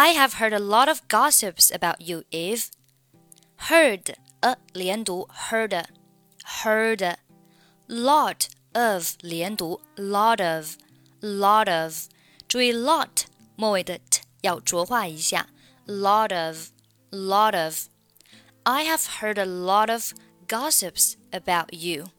I have heard a lot of gossips about you, Eve. Heard a 连读 heard heard lot of 连读 lot of lot of 注意 lot 末尾的 t 要浊化一下 lot of lot of I have heard a lot of gossips about you.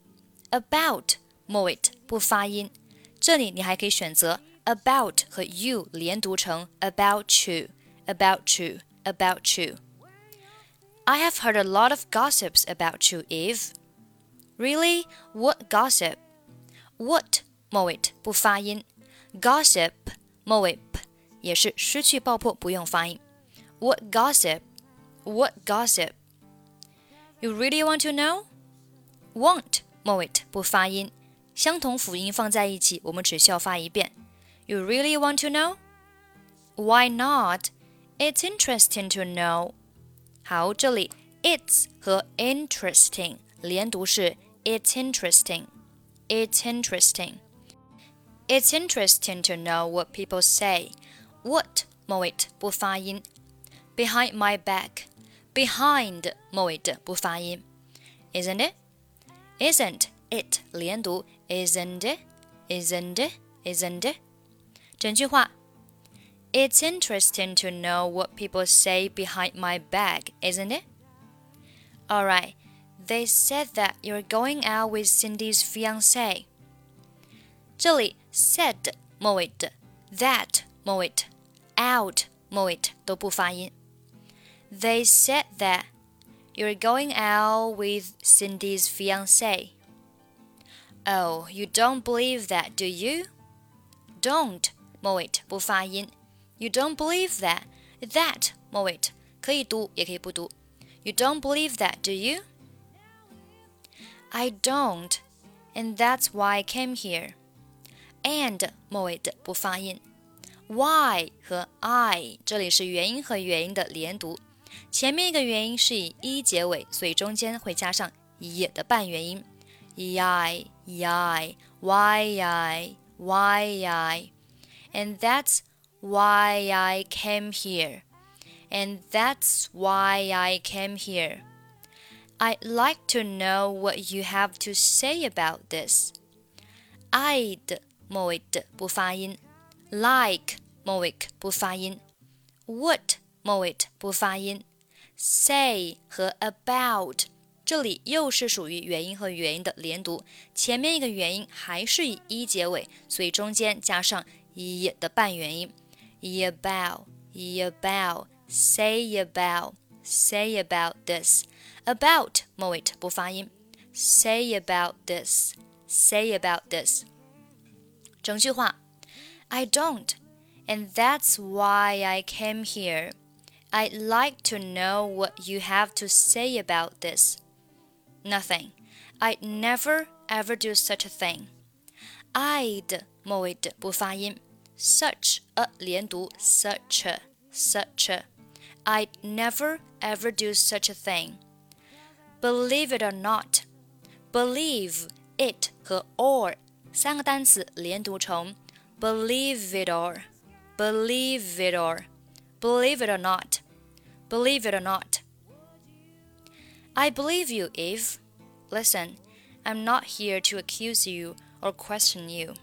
About 末尾不发音，这里你还可以选择 about 和 you 连读成 about you, about you, about you. I have heard a lot of gossips about you, Eve. Really? What gossip? What 末尾不发音，gossip 末尾 p 也是失去爆破，不用发音。What gossip? What gossip? You really want to know? Want 末尾不发音，相同辅音放在一起，我们只需要发一遍。 You really want to know? Why not? It's interesting to know. 好，这里 it's 和 interesting 连读是 it's interesting. It's interesting. It's interesting to know what people say. What 末尾不发音。Behind my back. Behind 末尾不发音。Isn't it? Isn't it 连读 Isn't it? Isn't it? Isn't it? 整句话 It's interesting to know what people say behind my back, isn't it? Alright, they said that you're going out with Cindy's fiance. 这里 said 末尾的 that 末尾 out 末尾都不发音。They said that you're going out with Cindy's fiance. Oh, you don't believe that, do you? Don't 末尾不发音。You don't believe that. That 末尾可以读也可以不读。You don't believe that, do you? I don't, and that's why I came here. And 末尾的不发音。Why 和 I 这里是元音和元音的连读。前面一个元音是以 e 结尾，所以中间会加上 e 的半元音，e i e i y i y i，and that's why I came here, and that's why I came here. I'd like to know what you have to say about this. I'd 末尾的不发音，like 末尾不发音，would 末尾不发音。say 和 about 这里又是属于元音和元音的连读，前面一个元音还是以 e 结尾，所以中间加上 e 的半元音。e about, e about, say about, say about this, about 末尾不发音。say about this, say about this。整句话，I don't, and that's why I came here. I'd like to know what you have to say about this. Nothing. I'd never ever do such a thing. I'd 末尾的不发音，such a 连读，such a such a. I'd never ever do such a thing. Believe it or not, believe it 和 or 三个单词连读成 believe it or, believe it or, believe it or not. Believe it or not. I believe you, Eve. Listen, I'm not here to accuse you or question you.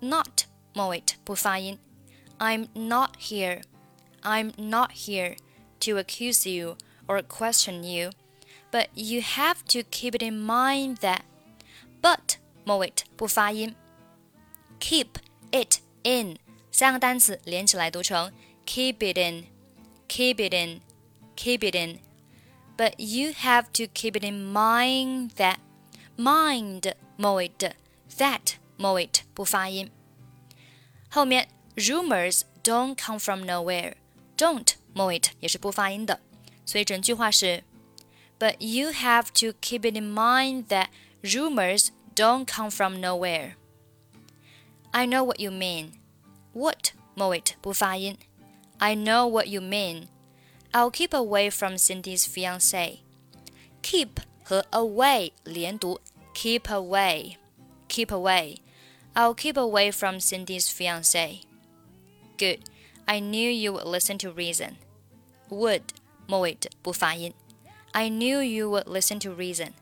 Not 末尾不发音。I'm not here. I'm not here to accuse you or question you, but you have to keep it in mind that. But 末尾不发音。Keep it in 三个单词连起来读成 keep it in, keep it in keep it in. But you have to keep it in mind that mind 末尾的 that 末尾不发音。后面 rumors don't come from nowhere don't 末尾也是不发音的，所以整句话是 But you have to keep it in mind that rumors don't come from nowhere. I know what you mean. What 末尾不发音。I know what you mean. I'll keep away from Cindy's fiance. Keep 和 away 连读，keep away, keep away. I'll keep away from Cindy's fiance. Good. I knew you would listen to reason. Would 末尾不发音。I knew you would listen to reason.